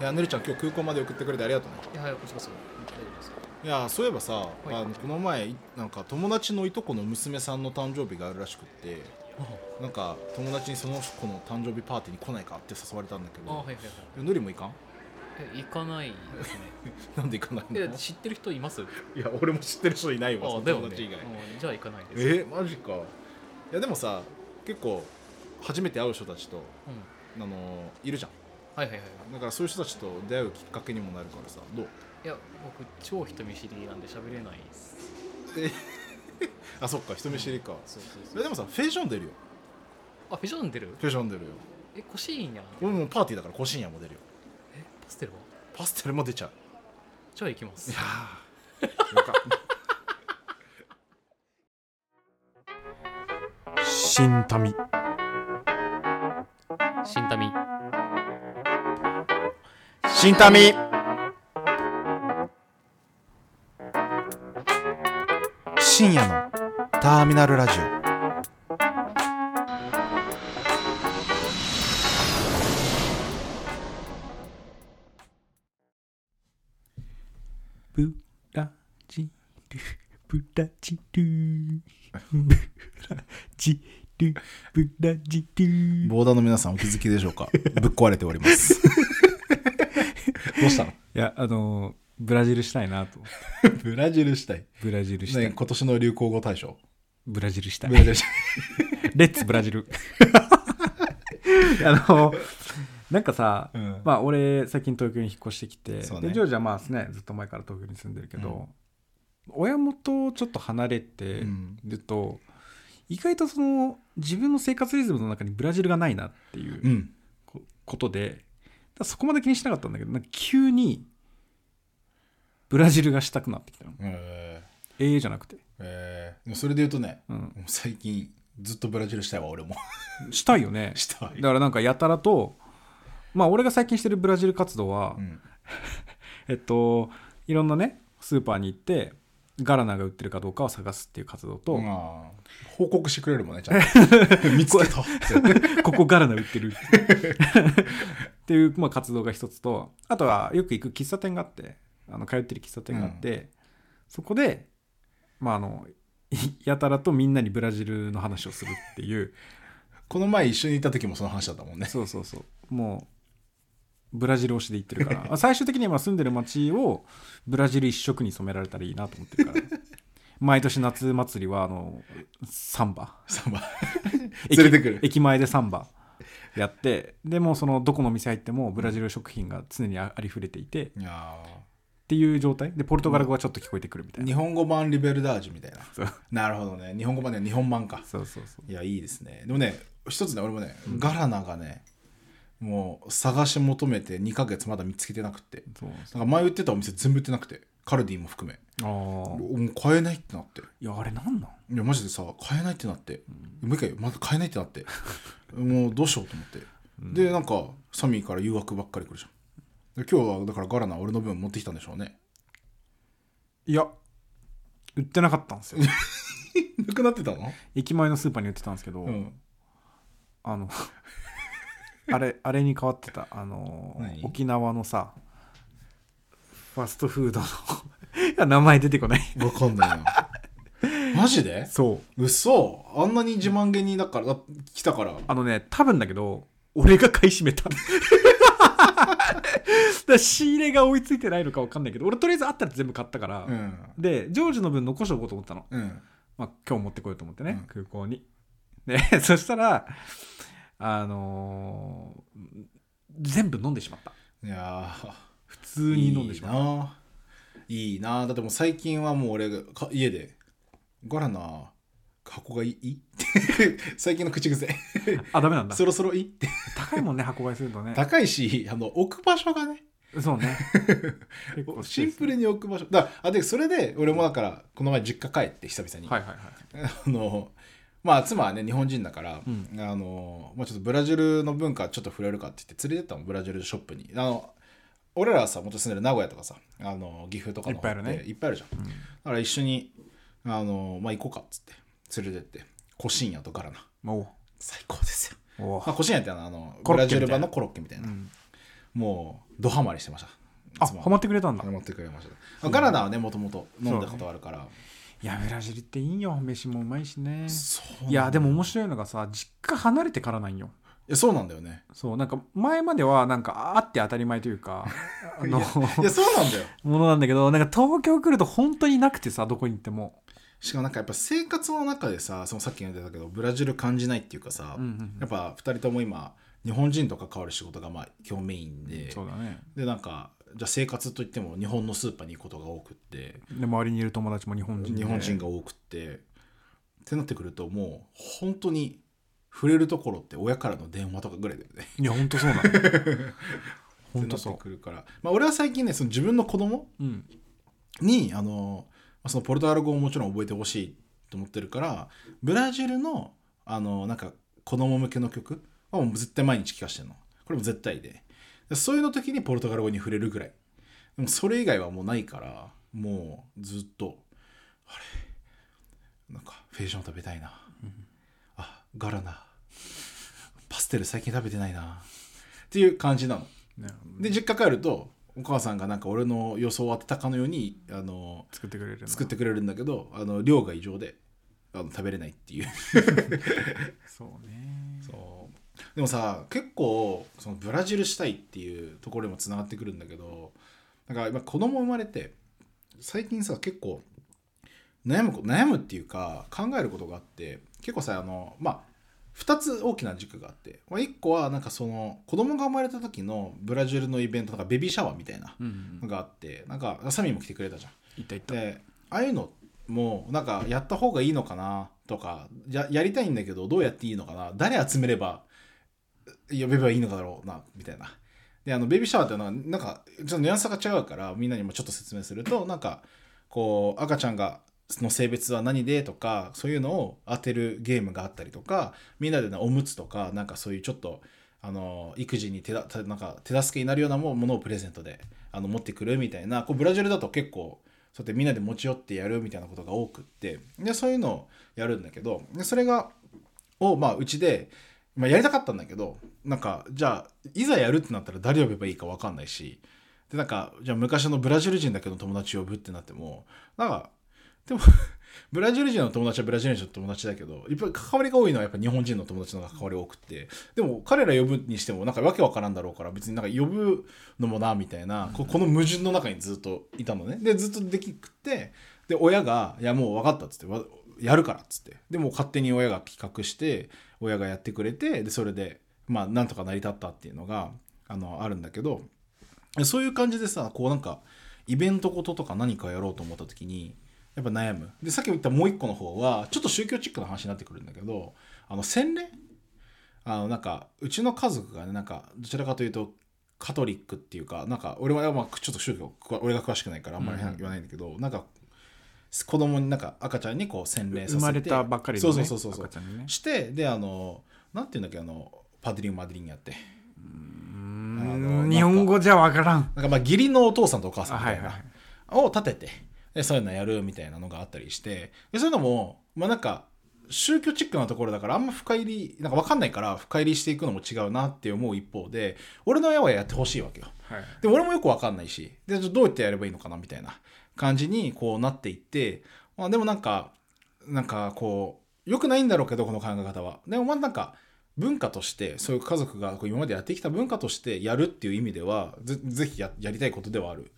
いやねるちゃん今日空港まで送ってくれてありがとうね。いやはいこちらこそいやそういえばさ、い。あのこの前なんか友達のいとこの娘さんの誕生日があるらしくってなんか友達にその子の誕生日パーティーに来ないかって誘われたんだけどあはいはいはい。えのりもいかん？え行かないですね。なんで行かないの？え知ってる人います？いや俺も知ってる人いないわあ友達以外、うんじゃあ行かないです。えマジか。いやでもさ結構初めて会う人たちとうん。あのいるじゃんはいはいはい。だからそういう人たちと出会うきっかけにもなるからさ。どう？いや僕超人見知りなんで喋れないです。あそっか人見知りか、そうそういそう。やでもさフェーション出るよ。あフェジョン出る？フェーション出るよ。えコシーンや。ん俺もパーティーだからコシンヤも出るよ。えパステルは？パステルも出ちゃう。じゃあ行きます。いやー。よか。新民。新民新民。深夜のターミナルラジオ。ブラジル。ブラジル。ブラジル。ブラジルボーダーの皆さんお気づきでしょうか？ぶっ壊れております どうしたの？いやあのブラジルしたいなと。思ってブラジルしたい、ブラジルしたい、ね、今年の流行語大賞。ブラジルしたい。ブラジル。し たレッツブラジル。あのなんかさ、い、うん。まあ俺最近東京に引っ越してきて、そうね。でジョージはまあねずっと前から東京に住んでるけど、親元ちょっと離れてうん。ると、意外とその自分の生活リズムの中にブラジルがないなっていううん。こことでそこまで気にしなかったんだけどなんか急にブラジルがしたくなってきたの。えええじゃなくて、ー。えーそれで言うとねうん、最近ずっとブラジルしたいわ俺も。したいよね。したい。だからなんかやたらとまあ俺が最近してるブラジル活動は、うん。えっといろんなねスーパーに行ってガラナが売ってるかどうかを探すっていう活動と、まあ。報告してくれるもんねちゃんと。見つけたここガラナ売ってるっていう、まあ、活動が一つとあとはよく行く喫茶店があってあの通ってる喫茶店があって、そこでまああのい やたらとみんなにブラジルの話をするっていう。この前一緒にいた時もその話だったもんね。そうそうそう。もうブラジル推しで行ってるから。最終的には今住んでる街をブラジル一色に染められたらいいなと思ってるから。毎年夏祭りはあのサンバ。サンバ。連れてくる。駅駅前でサンバ やって。でもうそのどこの店入ってもブラジル食品が常にあありふれていて。っていう状態。でポルトガル語がちょっと聞こえてくるみたいな、ー日本語版リベルダージュみたいな。そう。なるほどね。日本語版で日本版か。そうそうそう。いやいいですね。でもね一つね俺もね、ガラナがねもう探し求めて2ヶ月まだ見つけてなくて。そうなんか前売ってたお店全部売ってなくて。カルディも含め。ああもう買えないってなって。いやあれなんなん？いやマジでさ買えないってなって、もう一回まだ買えないってなって。もうどうしようと思って、でなんかサミーから誘惑ばっかり来るじゃん。で今日はだからガラナ俺の分持ってきたんでしょうね。いや売ってなかったんですよ。なくなってたの？駅前のスーパーに売ってたんですけど、うん。あの あれあれに変わってた。あの何？沖縄のさファストフードの。いや名前出てこない。わかんないなマジで？そう。嘘。あんなに自慢げにだからだ来たから。あのね多分だけど俺が買い占めた。だ仕入れが追いついてないのか分かんないけど俺とりあえずあったら全部買ったから、うん。でジョージの分残しておこうと思ったの、うん。まあ、今日持ってこようと思ってね、うん。空港に。で そしたらあのー全部飲んでしまった。いやー。普通に飲んでしまった。いいないいなだってもう最近はもう俺がか家でガラナ箱がいい？最近の口癖。あダメなんだ。そろそろいい？って高いもんね箱買いするとね。高いしあの置く場所がね。そうね。シンプルに置く場所。だあでそれで俺もだからこの前実家帰って久々に、はいはいはい。あのまあ妻はね日本人だから、うん。あのまあ、ちょっとブラジルの文化ちょっと触れるかって言って連れてったのブラジルショップに。あの俺らはさ元住んでる名古屋とかさあの岐阜とかの方いっぱいあるね。いっぱいあるじゃん、だから一緒にあの、まあ、行こうかっつって連れてって。コシンヤとガラナ。おう。最高ですよ、おう。まあ、コシンヤってあのあのコロッケみたいな。ブラジル版のコロッケみたいな、うん。もうドハマりしてました。あハマってくれたんだ。ハマってくれました。ガラナはねもともと飲んだことあるから。いやブラジルっていいよ。飯もうまいしね。そういやでも面白い白いのがさ実家離れてからなんよ。いやそうなんだよね。そうなんか前まではなんかあって当たり前というか あのいやそうなんだよ。ものなんだけどなんか東京来ると本当になくてさどこに行っても、しかもなんかやっぱ生活の中でさそのさっき言ってたけどブラジル感じないっていうかさ、うんうんうん。やっぱ2人とも今日本人と関わる仕事がまあ基本メインで、そうだね。でなんかじゃあ生活といっても日本のスーパーに行くことが多くってで周りにいる友達も日本人で。日本人が多くってってなってくるともう本当に触れるところって親からの電話とかぐらいだよね。いや本当そうなの 本当そくるから、まあ、俺は最近ねその自分の子供ううん。にあのまあそのポルトガル語をもちろん覚えてほしいと思ってるからブラジルのあのなんか子供向けの曲はもう絶対毎日聴かしてるの。これも絶対で。でそういうの時にポルトガル語に触れるぐらい。でもそれ以外はもうないからもうずっとあれ？なんかフェージョン食べたいな、あガラナ。パステル最近食べてないな。っていう感じなの。ね。で実家帰るとお母さんがなんか俺の予想を当てたかのようにあの作ってくれるの？作ってくれるんだけどあの量が異常であの食べれないっていう。そうね。そう。でもさ結構そのブラジルしたいっていうところにもつながってくるんだけどなんか今子供生まれて最近さ結構悩むこ悩むっていうか考えることがあって結構さあのまあ2つ大きな軸があって、まあ、1個はなんかその子供が生まれた時のブラジルのイベントなんかベビーシャワーみたいなうんのがあってなんかサミーも来てくれたじゃん。いったいったでああいうのもなんかやった方がいいのかなとかややりたいんだけどどうやっていいのかな誰集めれば呼べばいいのかだろうなみたいな。であのベビーシャワーっていうのはなんかちょっとニュアンスが違うからみんなにもちょっと説明するとなんかこう赤ちゃんがの性別は何でとかそういうのを当てるゲームがあったりとかみんなで、ね、おむつとかなんかそういうちょっとあの育児に手だなんか手助けになるようなものをプレゼントであの持ってくるみたいなこうブラジルだと結構そうやってみんなで持ち寄ってやるみたいなことが多くってでそういうのをやるんだけどでそれがをまあうちで、まあ、やりたかったんだけどなんかじゃあいざやるってなったら誰呼べばいいか分かんないしでなんかじゃあ昔のブラジル人だけの友達呼ぶってなってもなんかでも ブラジル人の友達はブラジル人の友達だけどいっぱい関わりが多いのはやっぱ日本人の友達の関わりが多くてでも彼ら呼ぶにしてもなんかわけわからんだろうから別になんか呼ぶのもなみたいなここの矛盾の中にずっといたのね。でずっとできくってで親が「いやもう分かった」っつってやるからっつって。でも勝手に親が企画して親がやってくれてでそれでまあなんとか成り立ったっていうのがあのあるんだけどそういう感じでさこうなんかイベントこととか何かやろうと思った時にやっぱ悩む。でさっき言ったもう一個の方はちょっと宗教チックな話になってくるんだけどあの洗礼？あのなんかうちの家族がねなんかどちらかというとカトリックっていうかなんか俺はまあちょっと宗教俺が詳しくないからあんまり言わないんだけど、なんか子供になんか赤ちゃんにこう洗礼させて生まれたばっかりそうの、ね、そうそうそう。赤ちゃんにね。してであのなんていうんだっけあのパデリンマデリンやって。うーあのん日本語じゃわからん。なんかまあ義理のお父さんとお母さんみたいな、はいはい。を立ててでそういうのやるみたいなのがあったりしてでそういうのもまあなんか宗教チックなところだからあんま深入りなんか分かんないから深入りしていくのも違うなって思う一方で俺の親はやってほしいわけよ。はい。でも俺もよく分かんないしでどうやってやればいいのかなみたいな感じにこうなっていって、まあ、でもなんかなんかこう良くないんだろうけどこの考え方は。でもまあなんか文化としてそういう家族がこう今までやってきた文化としてやるっていう意味ではぜぜひややりたいことではある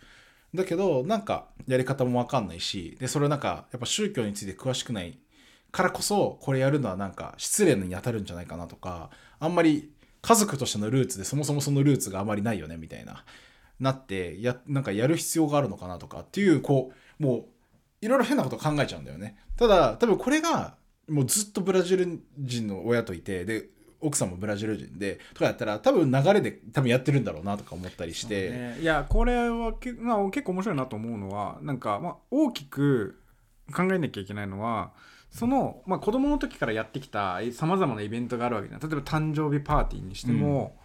だけどなんかやり方も分かんないしでそれなんかやっぱ宗教について詳しくないからこそこれやるのはなんか失礼に当たるんじゃないかなとかあんまり家族としてのルーツでそもそもそのルーツがあまりないよねみたいななってやなんかやる必要があるのかなとかっていうこうもういろいろ変なこと考えちゃうんだよね。ただ多分これがもうずっとブラジル人の親といてで奥さんもブラジル人でとかやったら多分流れで多分やってるんだろうなとか思ったりして、ね。いやこれはけ、まあ、結構面白いなと思うのはなんか、まあ、大きく考えなきゃいけないのはその、まあ、子供の時からやってきたさまざまなイベントがあるわけじゃん。例えば誕生日パーティーにしても、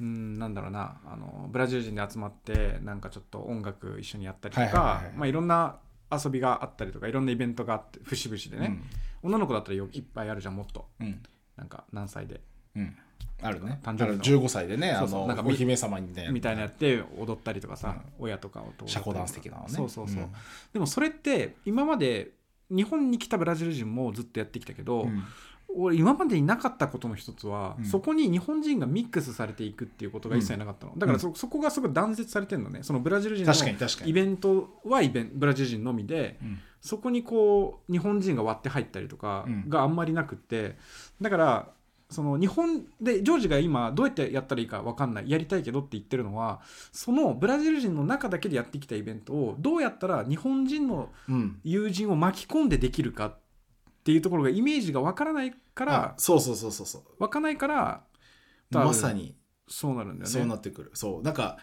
うん、なんだろうなあのブラジル人で集まってなんかちょっと音楽一緒にやったりとかまあいろんな遊びがあったりとかいろんなイベントがあって節々でね、女の子だったらよいっぱいあるじゃんもっと。うんうん。なんか何歳でうん。あるね。誕生日の。あの15歳でねそうそう。あのなんかお姫様みたいな。みたいなやって踊ったりとかさ、親とかを社交ダンス的なのね。そうそうそう、ん。でもそれって今まで日本に来たブラジル人もずっとやってきたけど、うん。俺今までになかったことの一つは、うん。そこに日本人がミックスされていくっていうことが一切なかったの、だからそ,、そこがすごい断絶されてるのね。そのブラジル人確かにの確かに。イベントはイベンブラジル人のみでうん。そこにこう日本人が割って入ったりとかうん。があんまりなくってだからその日本でジョージが今どうやってやったらいいか分かんないやりたいけどって言ってるのはそのブラジル人の中だけでやってきたイベントをどうやったら日本人のうん友人を巻き込んでできるかっていうところがイメージが分からないからあそうそうそうそうそう。分からないからまさに。そうなるんだよね。そうなってくる。そう。なんか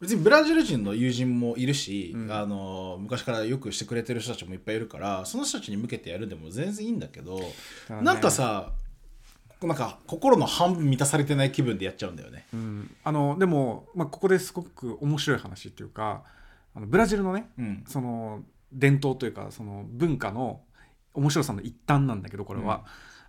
別にブラジル人の友人もいるし、うん。あの昔からよくしてくれてる人たちもいっぱいいるからその人たちに向けてやるでも全然いいんだけど、ね。なんかさなんか心の半分満たされてない気分でやっちゃうんだよね。うん、あのでも、まあ、ここですごく面白い話っていうかあのブラジルのねうん。その伝統というかその文化の面白さの一端なんだけどこれは、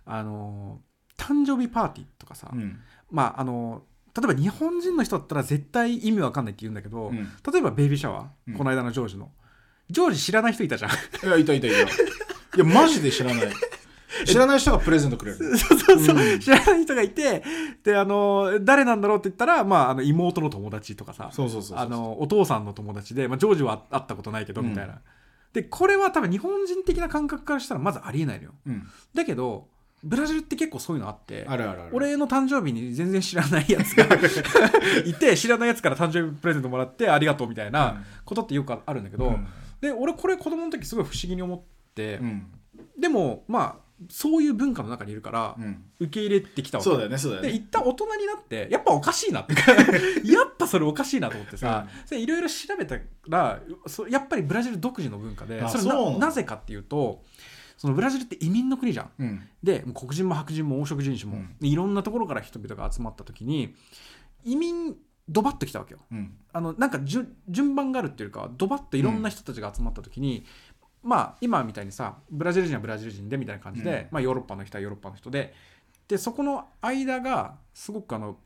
あの誕生日パーティーとかさ、うん。まああの例えば日本人の人だったら絶対意味わかんないって言うんだけど、うん。例えばベイビーシャワー、うん。この間のジョージの。ジョージ知らない人いたじゃん。いやいたいたいた。いやマジで知らない 知らない人がプレゼントくれる。そうそうそう、うん。知らない人がいてであの誰なんだろうって言ったら、まあ、あの妹の友達とかさそうそうそうそう。あのお父さんの友達で、まあ、ジョージは会ったことないけどうん。みたいな、でこれは多分日本人的な感覚からしたらまずありえないのよ。うん。だけどブラジルって結構そういうのあってあるあるある。俺の誕生日に全然知らないやつが いて知らないやつから誕生日プレゼントもらってありがとうみたいなことってよくあるんだけど、うん。で俺これ子供の時すごい不思議に思って、うん。でもまあそういう文化の中にいるからうん。受け入れてきたわけ。そうだよねそうだよね。で一旦大人になってやっぱおかしいなって。やっぱそれおかしいなと思ってさ、でいろいろ調べたらそやっぱりブラジル独自の文化であそれなのななぜかっていうとそのブラジルって移民の国じゃん。うん。で黒人も白人も黄色人種も、うん。いろんなところから人々が集まった時に移民ドバッと来たわけよ。うん。あのなんか順順番があるっていうかドバッといろんな人たちが集まった時に、まあ今みたいにさブラジル人はブラジル人でみたいな感じで、うん。まあ、ヨーロッパの人はヨーロッパの人ででそこの間がすごくあの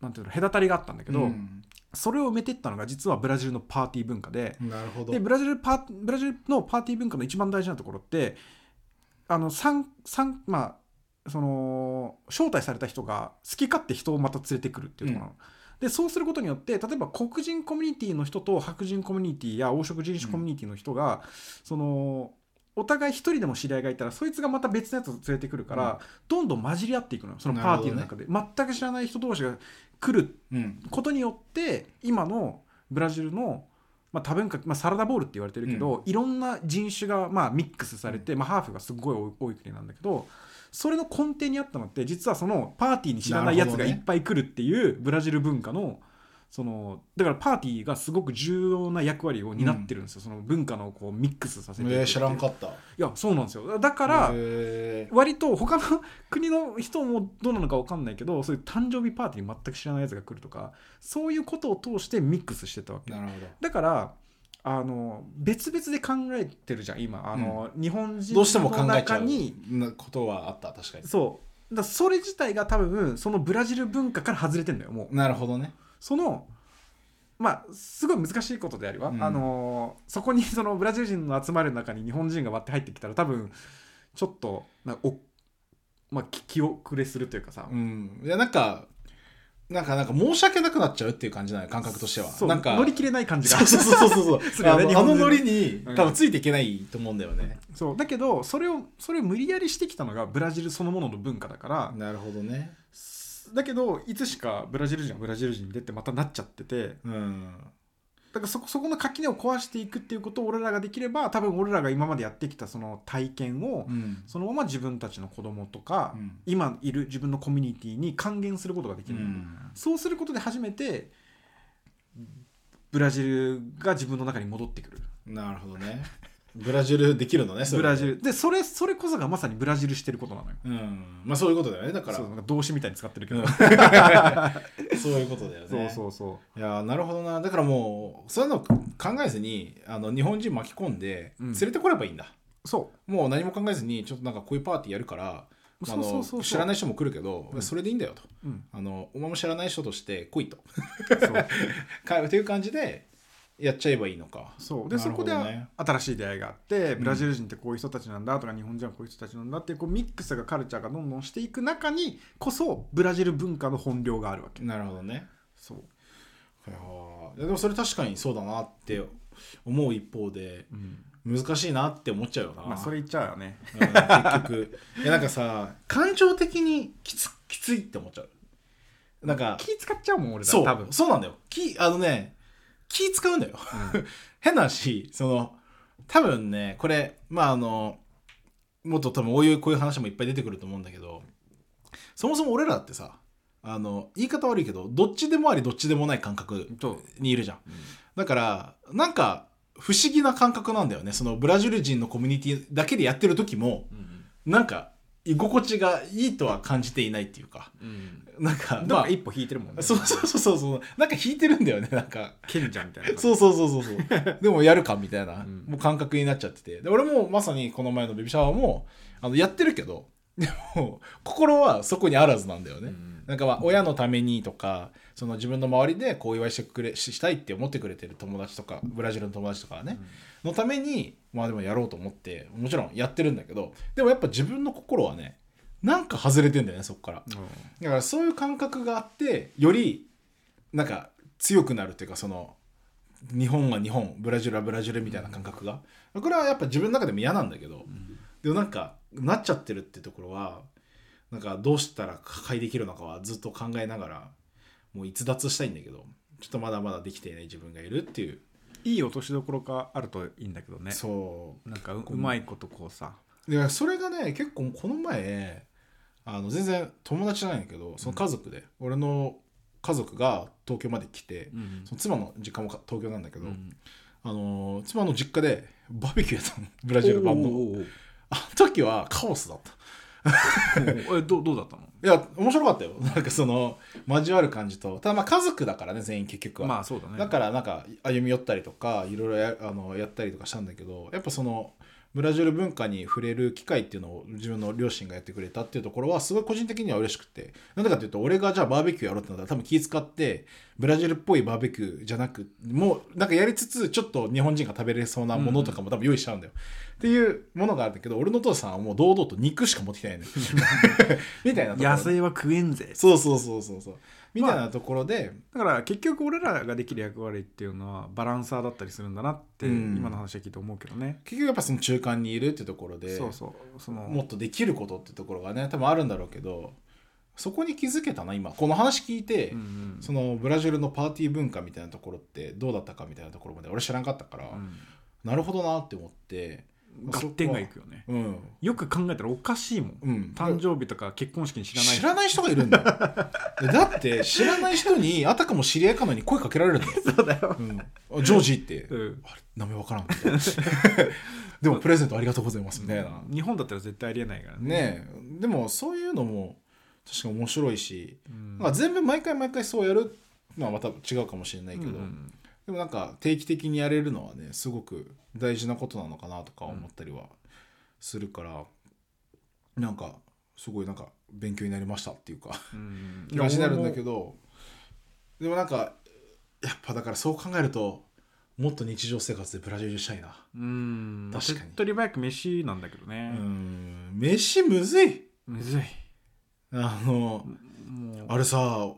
なんていうの隔たりがあったんだけど、うん。それを埋めてったのが実はブラジルのパーティー文化でなるほど。でブラジルパーブラジルのパーティー文化の一番大事なところってあの参参まあその招待された人が好き勝手人をまた連れてくるっていうところなの。でそうすることによって例えば黒人コミュニティの人と白人コミュニティや黄色人種コミュニティの人が、そのお互い一人でも知り合いがいたらそいつがまた別のやつを連れてくるから、うん。どんどん混じり合っていくのよそのパーティーの中で、全く知らない人同士が来るうん。ことによって今のブラジルの、まあ、多文化、まあ、サラダボールって言われてるけど、いろんな人種がまあミックスされて、まあ、ハーフがすごい多い多い国なんだけどそれの根底にあったのって実はそのパーティーに知らないやつがいっぱい来るっていうブラジル文化のそのだからパーティーがすごく重要な役割を担ってるんですよ、その文化のこうミックスさせてえー知らんかった。いやそうなんですよ。だから、へ割と他の国の人もどうなのか分かんないけどそういう誕生日パーティーに全く知らないやつが来るとかそういうことを通してミックスしてたわけ。ーなるほど。だからあの別々で考えてるじゃん今。あの、日本人どうしても考の中になことはあった確かに。そう。だそれ自体が多分そのブラジル文化から外れてんだよもう。なるほどね。そのまあすごい難しいことでありは、うん。あのそこにそのブラジル人の集まる中に日本人が割って入ってきたら多分ちょっとなお、まあ、気気遅れするというかさ、うん。いやなんかなんかなんか申し訳なくなっちゃうっていう感じなのよ感覚としては。そうなんか乗り切れない感じが。そうそうそうそうすそ ねあの。あのノリにうん。多分ついていけないと思うんだよね、そう。だけどそれをそれを無理やりしてきたのがブラジルそのものの文化だから、なるほどね。だけどいつしかブラジル人はブラジル人でってまたなっちゃってて。うんだからそこそこの垣根を壊していくっていうことを俺らができれば多分俺らが今までやってきたその体験をうん。そのまま自分たちの子供とか、うん。今いる自分のコミュニティに還元することができる、うん。そうすることで初めてブラジルが自分の中に戻ってくる。なるほどねブラジルできるのねそれブラジル。でそれそれこそがまさにブラジルしてることなのよ。うん。まあそういうことだよね。だから。そうなんか動詞みたいに使ってるけど、うん。そういうことだよね。そうそうそいやーなるほどな。だからもうそういうの考えずにあの日本人巻き込んでうん。連れてこればいいんだ、う。そもう何も考えずにちょっとなんかこういうパーティーやるからあそうそうそう。知らない人も来るけど、うん。それでいいんだよと。うん。あのお前も知らない人として来いと。そう。かっていう感じでやっちゃえばいいのか。そう。でなるそこで新しい出会いがあってブラジル人ってこういう人たちなんだとか日本人はこういう人たちなんだっていうこうミックスがカルチャーがどんどんしていく中にこそブラジル文化の本領があるわけ。なるほどね。そう、いやでもそれ確かにそうだなって思う一方でうん。難しいなって思っちゃうよな、まあそれ言っちゃうよね。うん結局。いやなんかさ感情的にきつきついって思っちゃう。なんか気使っちゃうもん俺らそう。多分。そうなんだよ。気あのね気使うんだよ。うん。変な話その多分ねこれまああのもっと多分こういうこういう話もいっぱい出てくると思うんだけどそもそも俺らってさあの言い方悪いけどどっちでもありどっちでもない感覚にいるじゃん。だからなんか不思議な感覚なんだよね。そのブラジル人のコミュニティだけでやってる時もうん。なんか居心地がいいとは感じていないっていうか。うん。なんかまあ一歩引いてるもんね。そうそうそうそう。そうなんか引いてるんだよねなんか。賢者みたいなそうそうそうそうそう。でもやるかみたいな、ん。もう感覚になっちゃってて。で俺もまさにこの前のベビーシャワーもあのやってるけど でも心はそこにあらずなんだよね、うんなんかまあ親のためにとかその自分の周りでこうお祝いしてくれししたいって思ってくれてる友達とかブラジルの友達とかはね、のためにまあでもやろうと思ってもちろんやってるんだけどでもやっぱ自分の心はねなんか外れてんだよねそこから。だからそういう感覚があってよりなんか強くなるっていうかその日本は日本ブラジルはブラジルみたいな感覚が。これはやっぱ自分の中でも嫌なんだけど、でもなんかなっちゃってるってところはなんかどうしたら破壊できるのかはずっと考えながらもう逸脱したいんだけどちょっとまだまだできていない自分がいるっていう、いい落としどころがあるといいんだけどね。そう。なんかううまいことこうさ。でそれがね結構この前あの全然友達じゃないんだけどその家族で、俺の家族が東京まで来て、うんその妻の実家もか東京なんだけど、うんあのー妻の実家でバーベキューやったの。ブラジル版の。あの時はカオスだった えどうどうだったの？いや面白かったよ。なんかその交わる感じと。ただまあ家族だからね全員結局は、まあそうだね。だからなんか歩み寄ったりとかいろいろやあのやったりとかしたんだけどやっぱそのブラジル文化に触れる機会っていうのを自分の両親がやってくれたっていうところはすごい個人的には嬉しくて。なんでかっていうと俺がじゃあバーベキューやろうってなったら多分気使ってブラジルっぽいバーベキューじゃなくもうなんかやりつつちょっと日本人が食べれそうなものとかも多分用意しちゃうん。だよ、っていうものがあるんだけど俺のお父さんはもう堂々と肉しか持ってきてないの。よ みたいな野生は食えんぜ。そうそうそうそうそうみたいなところで、だから結局俺らができる役割っていうのはバランサーだったりするんだなってうん。今の話を聞いて思うけどね、結局やっぱその中間にいるってところでそうそうそのもっとできることってところがね多分あるんだろうけどそこに気づけたな今。この話聞いて、うんうん。そのブラジルのパーティー文化みたいなところってどうだったかみたいなところまで俺知らんかったから、うん。なるほどなって思って合点がいくよね。うんよく考えたらおかしいもん。うん。誕生日とか結婚式に知らない。知らない人がいるんだよ。だって知らない人にあたかも知り合いかのように声かけられるんだよ、そうだよ、うん、あジョージって、うん。あれ名前わからんみたいな。でもプレゼントありがとうございますみたいな、日本だったら絶対ありえないからね。ねえ。でもそういうのも確か面白いし、うん。まあ、全部毎回毎回そうやるのはまた違うかもしれないけど、うんでもなんか定期的にやれるのはねすごく大事なことなのかなとか思ったりはするから、なんかすごいなんか勉強になりましたっていうかうん。気がしなるんだけどどでもなんかやっぱだからそう考えるともっと日常生活でブラジルしたいな。うん。確かに。手っ取り早く飯なんだけどうね、ん。飯むずい。むずい。あのあれさ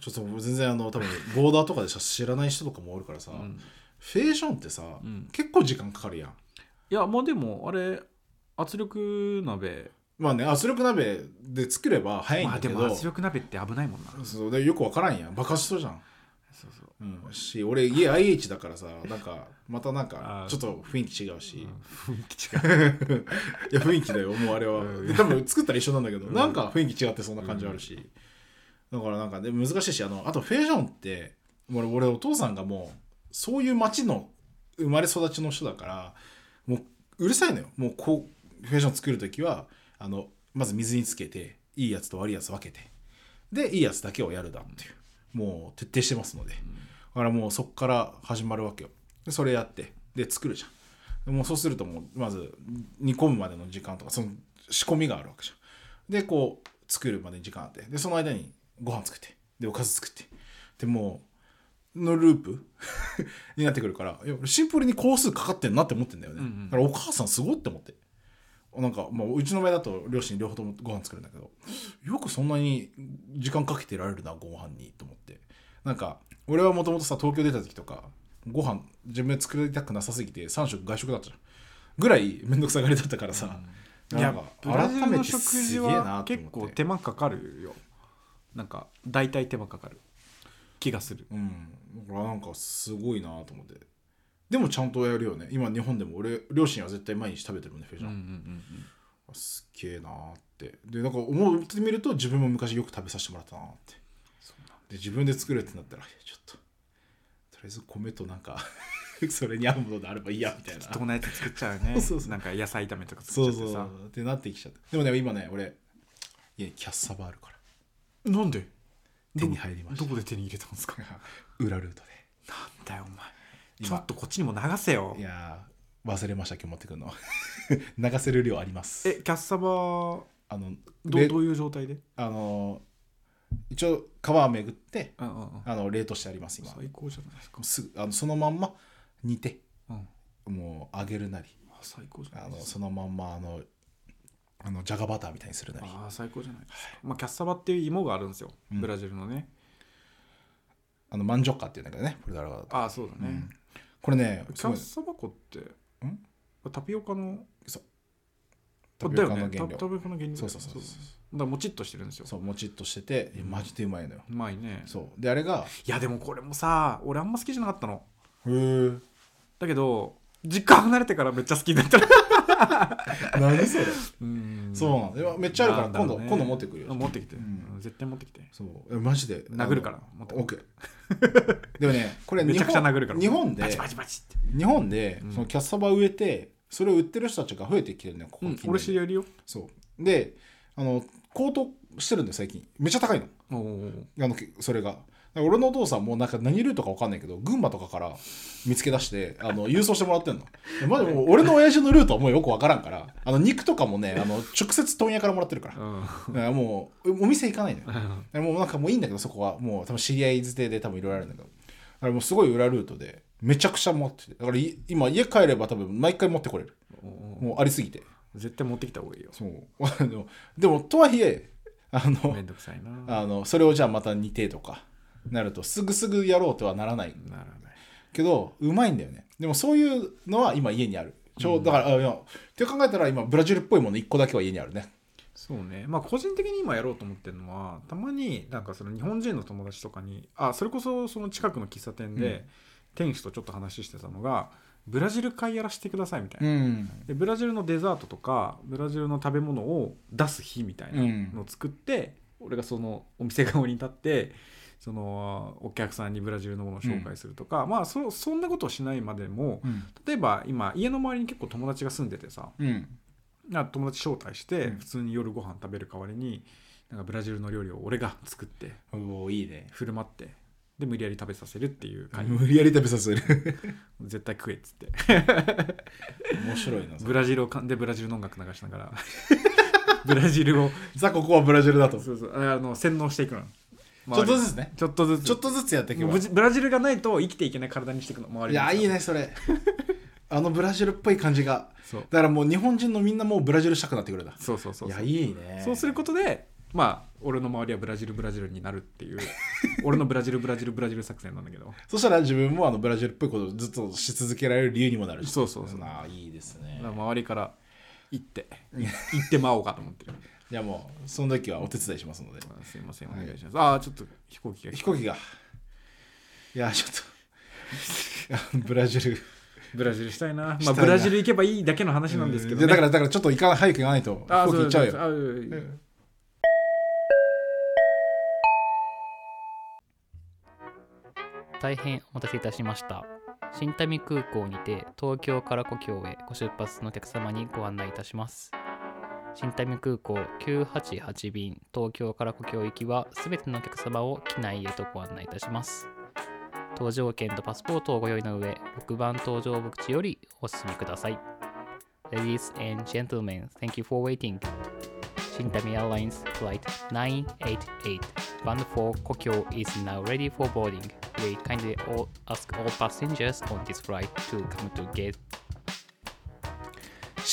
ちょっと全然あの多分ボーダーとかでさ知らない人とかもおるからさ、うん。フェーションってさ、うん。結構時間かかるやん。いやまあでもあれ圧力鍋。まあね圧力鍋で作れば早いんまあでだけど、も圧力鍋って危ないもんな。そうでよくわからんやん。爆発しそうじゃん、そうそう。うん、し俺家 IH だからさなんかまたなんかちょっと雰囲気違うし、雰囲気違う。いや雰囲気だよもうあれは、うん。多分作ったら一緒なんだけど、うん。なんか雰囲気違ってそんな感じあるし、だからなんかで難しいしあのあとフェーションって俺俺お父さんがもうそういう町の生まれ育ちの人だからもううるさいのよ。もうこうフェーション作る時はあのまず水につけていいやつと悪いやつ分けて。でいいやつだけをやるだっていう。もう徹底してますので、だからもうそこから始まるわけよ。それやってで作るじゃん。もうそうするともうまず煮込むまでの時間とかその仕込みがあるわけじゃん。でこう作るまでに時間あって。でその間にご飯作ってでおかず作って。でもうのループ になってくるからシンプルに工数かかってんなって思ってんだよね、うんうん。だからお母さんすごいって思って。なんか、まあ、うちの場合だと両親両方ともご飯作るんだけどよくそんなに時間かけてられるなご飯にと思って。なんか俺はもともとさ東京出た時とかご飯自分で作りたくなさすぎて3食外食だったぐらい面倒くさがりだったからさ、いやなんかブラジルの改めて食事すげえな結構手間かかるよなんか大体手間かかる。気がする。うん。だからなんかすごいなと思って。でもちゃんとやるよね。今日本でも俺両親は絶対毎日食べてるもんねフェジャン、うんうんうん。すっげえなって。でなんか思ってみると自分も昔よく食べさせてもらったなって。で自分で作るってなったらちょっととりあえず米となんか それに合うものであればいいやみたいな。適当なやつ作っちゃうね。そうそうなんか野菜炒めとか作そうそっちゃってさ。う。ってなってきちゃった。でもね今ね俺家にキャッサバあるからなんで？手に入りました。どこで手に入れたんですか？裏ルートなんだよお前。今。ちょっとこっちにも流せよ。でいやー忘れました今日持ってくるの。流せる量あります。えキャッサバどあのうれどういう状態で？あの一応皮をめぐってうんうんうん。あの冷凍してあります今。最高じゃないですか。すぐあのそのまんま煮てうん。もう揚げるなり。あ最高じゃなあのいですか。そのまんまあのあのじゃがバターみたいにするなり。あー最高じゃないですか、まあ、キャッサバっていう芋があるんですよ、うん。ブラジルのね。あのマンジョッカっていうんだけどねポルトガル語だとああそうだね、うん。これねキすごいャッサバ粉ってタピオカの？タピオカの原料。ねタタピオカの原料。そうそうそうそうだからもちっとしてるんですよ。そうもちっとしててえマジでうまいのよ。うまいね。そう。であれがいやでもこれもさ俺あんま好きじゃなかったの。へえだけど実家離れてからめっちゃ好きになった何それ。うん。そうなめっちゃあるから今度、今度持ってくるよ。持ってきて、うん。絶対持ってきて。そう。えマジで？殴るから。持ってオッケー。でもねこれめちゃくちゃ殴るから。日本で日本でうん。そのキャッサバ植えてそれを売ってる人たちが増えてきてるねここうん俺知り合いよ。そう。であの高騰してるんだよ最近。めっちゃ高いの。あのそれが俺のお父さんもなんか何ルートか分かんないけど群馬とかから見つけ出してあの郵送してもらってんの。でまだもう俺の親父のルートはもうよく分からんからあの肉とかもねあの直接問屋からもらってるから。うん。もうお店行かないのよ。でもうなんかもういいんだけどそこはもう多分知り合い捨てで多分いろいろあるんだけど。だからもうすごい裏ルートでめちゃくちゃ持ってて。だからい今家帰れば多分毎回持ってこれる。もうありすぎて。絶対持ってきた方がいいよ。そう。でもでもとはいえあのめんどくさいな。あのそれをじゃあまた煮てとかなるとすぐすぐやろうとはならない。ならない。けどうまいんだよね。でもそういうのは今家にある。ちょうだから、あいやって考えたら今ブラジルっぽいもの1個だけは家にあるね。そうね。まあ個人的に今やろうと思ってるのはたまになんかその日本人の友達とかにあそれこそその近くの喫茶店で、うん。店主とちょっと話してたのがブラジル会やらせてくださいみたいな、ん。でブラジルのデザートとかブラジルの食べ物を出す日みたいなのを作って、俺がそのお店側に立ってそのお客さんにブラジルのものを紹介するとか、まあそそんなことをしないまでもうん。例えば今家の周りに結構友達が住んでてさうん。な友達招待してうん。普通に夜ご飯食べる代わりになんかブラジルの料理を俺が作っておおいいね。振る舞ってで無理やり食べさせるっていう会。無理やり食べさせる。絶対食えっつって。面白いなブラジルをかんでブラジルの音楽流しながら。ブラジルを。さあここはブラジルだと。ちそうそう。あの洗脳していくのょっとずつね。ちょっとずつ。ちょっとずつやっていけば。ブラジルがないと生きていけない体にしていくの周りいやいいねねそれ。あのブラジルっぽい感じが。そう。だからもう日本人のみんなもうブラジルしたくなってくるんだそうそうそう。いやいいね。そうすることでまあ俺の周りはブラジルブラジルになるっていう。俺のブラジルブラジルブラジル作戦なんだけど。そしたら自分もあのブラジルっぽいことをずっとし続けられる理由にもなるし。そうそうそう。ああいいですね。だから周りから行って。行ってまおうかと思ってるじゃあもうその時はお手伝いしますので。あすいませんお願いします、ああちょっと飛行機が。飛行機が。いやちょっといや ブラジル。ブラジルしたいな。まあブラジル行けばいいだけの話なんですけど、ね。いやだからだからちょっと行かない早く行かないとあ飛行機行っちゃうよ。大変お待たせいたしました。新民空港にて東京から故郷へご出発のお客様にご案内いたします新民空港988便東京から故郷行きはすべてのお客様を機内へとご案内いたします搭乗券とパスポートをご用意の上6番搭乗口よりお進みください Ladies and gentlemen, thank you for waiting Shintami Airlines Flight 988 bound for Kokyo is now ready for boarding. We kindly all ask all passengers on this flight to come to gate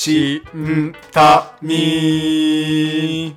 しんたみ